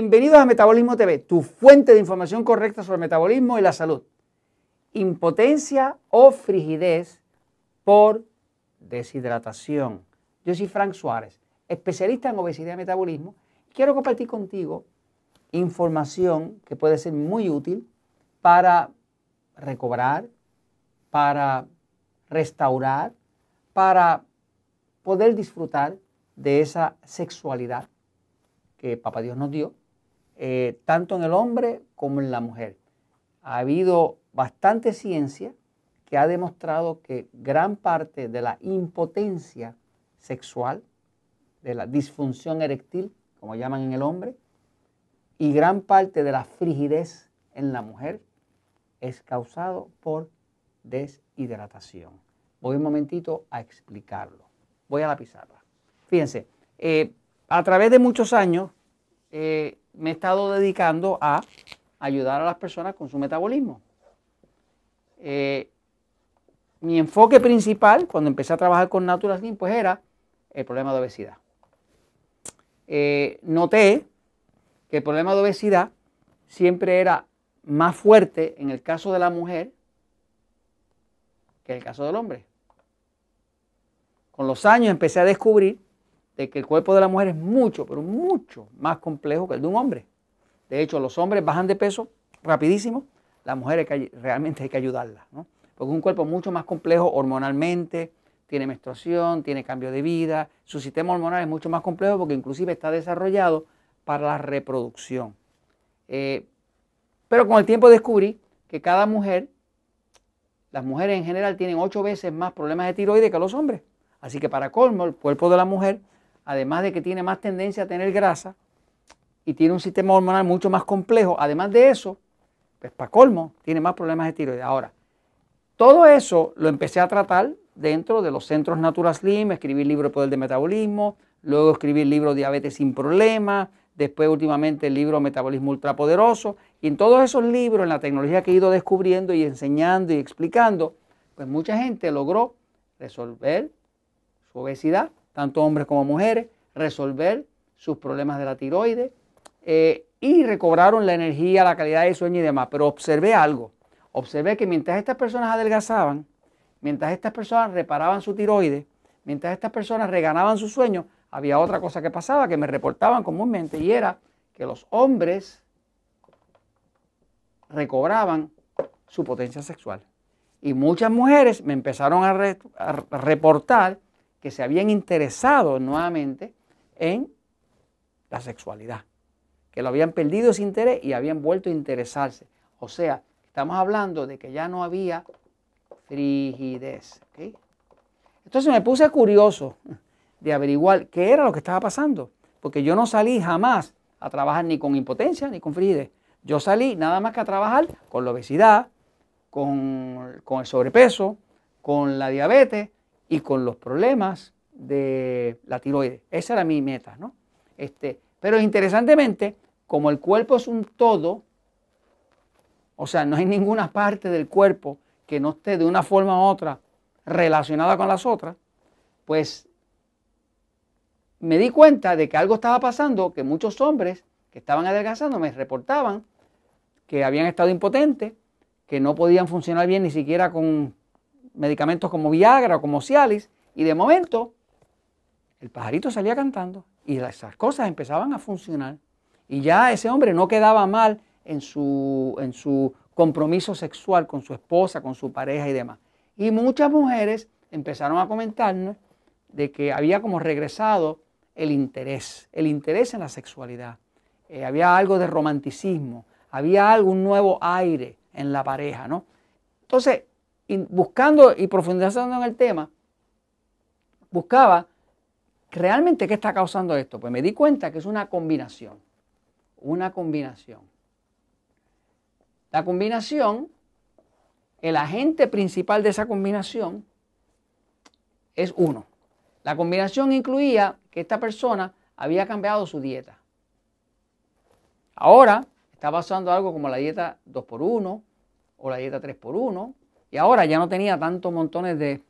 Bienvenidos a Metabolismo TV, tu fuente de información correcta sobre el metabolismo y la salud. Impotencia o frigidez por deshidratación. Yo soy Frank Suárez, especialista en obesidad y metabolismo. Quiero compartir contigo información que puede ser muy útil para recobrar, para restaurar, para poder disfrutar de esa sexualidad que Papá Dios nos dio, eh, tanto en el hombre como en la mujer. Ha habido bastante ciencia que ha demostrado que gran parte de la impotencia sexual, de la disfunción eréctil, como llaman en el hombre, y gran parte de la frigidez en la mujer es causado por deshidratación. Voy un momentito a explicarlo. Voy a la pizarra. Fíjense, eh, a través de muchos años eh, me he estado dedicando a ayudar a las personas con su metabolismo. Eh, mi enfoque principal cuando empecé a trabajar con Natural Slim pues era el problema de obesidad. Eh, noté que el problema de obesidad siempre era más fuerte en el caso de la mujer que en el caso del hombre. Con los años empecé a descubrir de que el cuerpo de la mujer es mucho, pero mucho más complejo que el de un hombre. De hecho, los hombres bajan de peso rapidísimo, las mujeres realmente hay que ayudarlas, ¿no? porque un cuerpo mucho más complejo hormonalmente, tiene menstruación, tiene cambio de vida, su sistema hormonal es mucho más complejo porque inclusive está desarrollado para la reproducción. Eh, pero con el tiempo descubrí que cada mujer, las mujeres en general tienen ocho veces más problemas de tiroides que los hombres. Así que para colmo, el cuerpo de la mujer además de que tiene más tendencia a tener grasa y tiene un sistema hormonal mucho más complejo, además de eso, pues para colmo, tiene más problemas de tiroides. Ahora, todo eso lo empecé a tratar dentro de los centros Natural Slim, escribir libro de poder de metabolismo, luego escribir el libro Diabetes sin problemas, después últimamente el libro Metabolismo Ultrapoderoso, y en todos esos libros, en la tecnología que he ido descubriendo y enseñando y explicando, pues mucha gente logró resolver su obesidad, tanto hombres como mujeres, resolver sus problemas de la tiroides eh, y recobraron la energía, la calidad de sueño y demás. Pero observé algo, observé que mientras estas personas adelgazaban, mientras estas personas reparaban su tiroides, mientras estas personas reganaban su sueño, había otra cosa que pasaba que me reportaban comúnmente y era que los hombres recobraban su potencia sexual. Y muchas mujeres me empezaron a reportar que se habían interesado nuevamente en la sexualidad, que lo habían perdido ese interés y habían vuelto a interesarse. O sea, estamos hablando de que ya no había frigidez. Entonces me puse curioso de averiguar qué era lo que estaba pasando, porque yo no salí jamás a trabajar ni con impotencia ni con frigidez. Yo salí nada más que a trabajar con la obesidad, con, con el sobrepeso, con la diabetes, y con los problemas de la tiroides. Esa era mi meta, ¿no? Este, pero interesantemente, como el cuerpo es un todo, o sea, no hay ninguna parte del cuerpo que no esté de una forma u otra relacionada con las otras, pues me di cuenta de que algo estaba pasando, que muchos hombres que estaban adelgazando me reportaban que habían estado impotentes, que no podían funcionar bien ni siquiera con medicamentos como Viagra o como Cialis, y de momento el pajarito salía cantando y esas cosas empezaban a funcionar. Y ya ese hombre no quedaba mal en su, en su compromiso sexual con su esposa, con su pareja y demás. Y muchas mujeres empezaron a comentarnos de que había como regresado el interés, el interés en la sexualidad. Eh, había algo de romanticismo, había algo, un nuevo aire en la pareja, ¿no? Entonces, buscando y profundizando en el tema, buscaba realmente qué está causando esto. Pues me di cuenta que es una combinación. Una combinación. La combinación, el agente principal de esa combinación es uno. La combinación incluía que esta persona había cambiado su dieta. Ahora está pasando algo como la dieta 2x1 o la dieta 3x1 y ahora ya no tenía tantos montones de,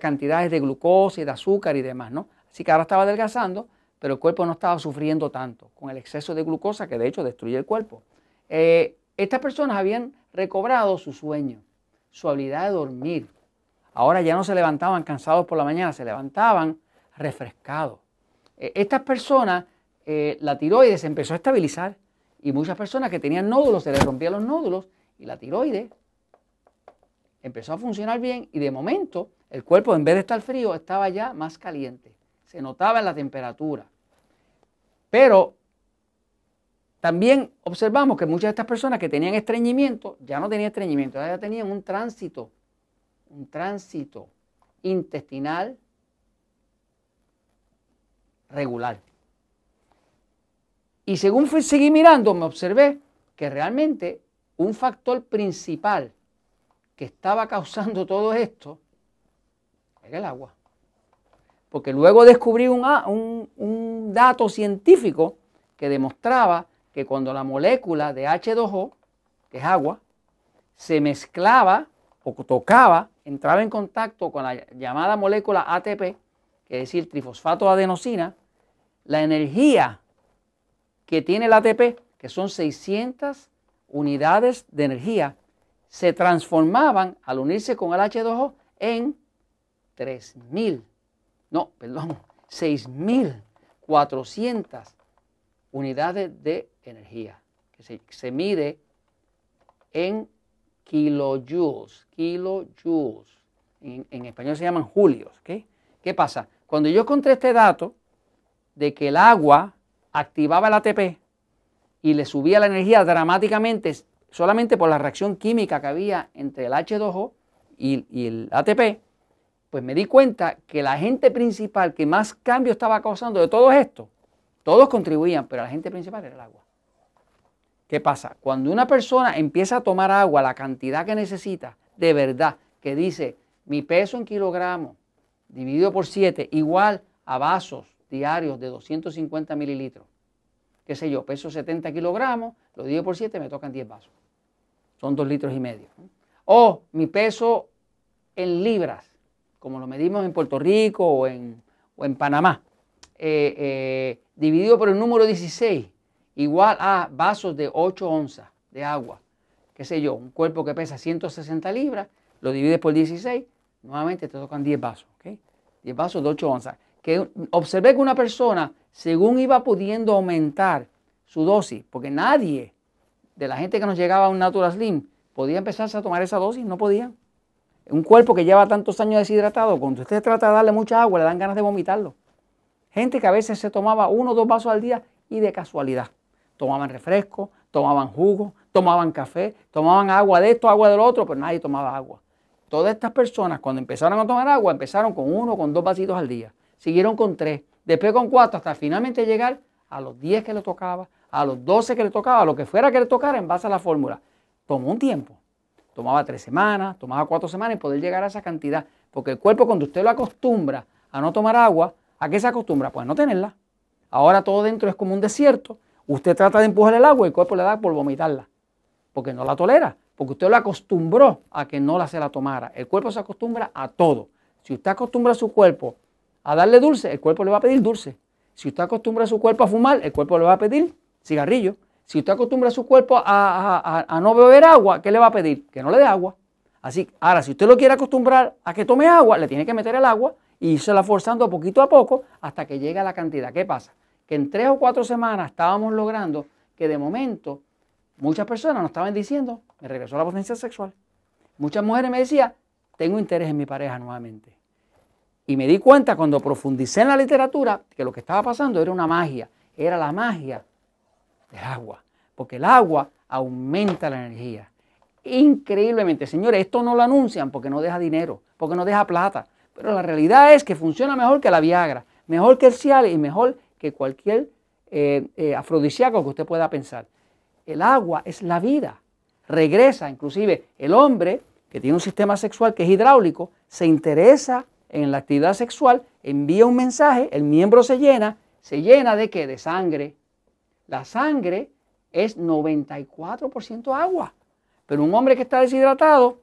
cantidades de glucosa y de azúcar y demás, ¿no? Así que ahora estaba adelgazando, pero el cuerpo no estaba sufriendo tanto con el exceso de glucosa que de hecho destruye el cuerpo. Eh, estas personas habían recobrado su sueño, su habilidad de dormir. Ahora ya no se levantaban cansados por la mañana, se levantaban refrescados. Eh, estas personas, eh, la tiroides se empezó a estabilizar y muchas personas que tenían nódulos se les rompían los nódulos y la tiroides empezó a funcionar bien y de momento el cuerpo en vez de estar frío estaba ya más caliente. Se notaba en la temperatura. Pero también observamos que muchas de estas personas que tenían estreñimiento ya no tenían estreñimiento, ya tenían un tránsito, un tránsito intestinal regular. Y según fui, seguí mirando, me observé que realmente un factor principal que estaba causando todo esto era el agua. Porque luego descubrí un, un dato científico que demostraba que cuando la molécula de H2O, que es agua, se mezclaba o tocaba, entraba en contacto con la llamada molécula ATP, que es decir, trifosfato de adenosina, la energía que tiene el ATP, que son 600 unidades de energía, se transformaban al unirse con el H2O en 3.000, no, perdón, 6.400 unidades de energía, que se, mide en kilojoules, kilojoules. En, en español se llaman julios. ¿Qué pasa? Cuando yo encontré este dato de que el agua activaba el ATP y le subía la energía dramáticamente solamente por la reacción química que había entre el H2O y, el ATP, pues me di cuenta que la agente principal que más cambio estaba causando de todo esto, todos contribuían, pero la agente principal era el agua. ¿Qué pasa? Cuando una persona empieza a tomar agua, la cantidad que necesita, de verdad, que dice mi peso en kilogramos dividido por 7 igual a vasos diarios de 250 mililitros. Qué sé yo, peso 70 kilogramos, lo divido por 7, me tocan 10 vasos. Son 2 litros y medio. O mi peso en libras, como lo medimos en Puerto Rico o en, Panamá, eh, eh, dividido por el número 16, igual a vasos de 8 onzas de agua. Qué sé yo, un cuerpo que pesa 160 libras, lo divides por 16, nuevamente te tocan 10 vasos. 10 vasos de 8 onzas. Que observé que una persona, según iba pudiendo aumentar su dosis, porque nadie de la gente que nos llegaba a un Natural Slim podía empezarse a tomar esa dosis, no podían. Un cuerpo que lleva tantos años deshidratado, cuando usted trata de darle mucha agua, le dan ganas de vomitarlo. Gente que a veces se tomaba uno o dos vasos al día y de casualidad. Tomaban refresco, tomaban jugo, tomaban café, tomaban agua de esto, agua del otro, pero nadie tomaba agua. Todas estas personas cuando empezaron a tomar agua, empezaron con uno o con dos vasitos al día. Siguieron con tres, después con cuatro, hasta finalmente llegar a los 10 que le tocaba, a los 12 que le tocaba, a lo que fuera que le tocara en base a la fórmula. Tomó un tiempo. Tomaba tres semanas, tomaba cuatro semanas y poder llegar a esa cantidad. Porque el cuerpo cuando usted lo acostumbra a no tomar agua, ¿a qué se acostumbra? Pues no tenerla. Ahora todo dentro es como un desierto. Usted trata de empujar el agua y el cuerpo le da por vomitarla. Porque no la tolera. Porque usted lo acostumbró a que no la se la tomara. El cuerpo se acostumbra a todo. Si usted acostumbra a su cuerpo a darle dulce, el cuerpo le va a pedir dulce. Si usted acostumbra a su cuerpo a fumar, el cuerpo le va a pedir cigarrillo. Si usted acostumbra a su cuerpo a, no beber agua, ¿qué le va a pedir? Que no le dé agua. Así, ahora, si usted lo quiere acostumbrar a que tome agua, le tiene que meter el agua y se la forzando poquito a poco hasta que llegue a la cantidad. ¿Qué pasa? Que en tres o cuatro semanas estábamos logrando que de momento muchas personas nos estaban diciendo, me regresó la potencia sexual. Muchas mujeres me decían, tengo interés en mi pareja nuevamente. Y me di cuenta cuando profundicé en la literatura que lo que estaba pasando era una magia, era la magia del agua, porque el agua aumenta la energía. Increíblemente, señores, esto no lo anuncian porque no deja dinero, porque no deja plata, pero la realidad es que funciona mejor que la Viagra, mejor que el Cialis y mejor que cualquier eh, eh, afrodisíaco que usted pueda pensar. El agua es la vida, regresa, inclusive el hombre que tiene un sistema sexual que es hidráulico, se interesa en la actividad sexual, envía un mensaje, el miembro se llena, se llena de qué? De sangre, la sangre es 94% agua. Pero un hombre que está deshidratado,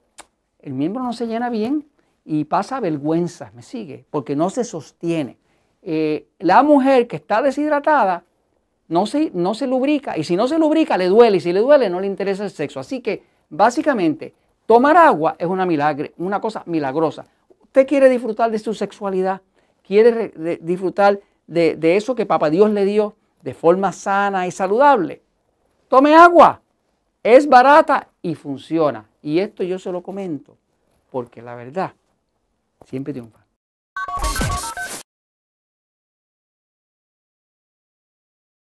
el miembro no se llena bien y pasa vergüenza, me sigue, porque no se sostiene. eh, la mujer que está deshidratada no se, no se lubrica y si no se lubrica le duele y si le duele no le interesa el sexo. Así que básicamente tomar agua es una, milagre, una cosa milagrosa. Usted quiere disfrutar de su sexualidad, quiere disfrutar de, de eso que Papá Dios le dio de forma sana y saludable. Tome agua, es barata y funciona. Y esto yo se lo comento porque la verdad siempre triunfa.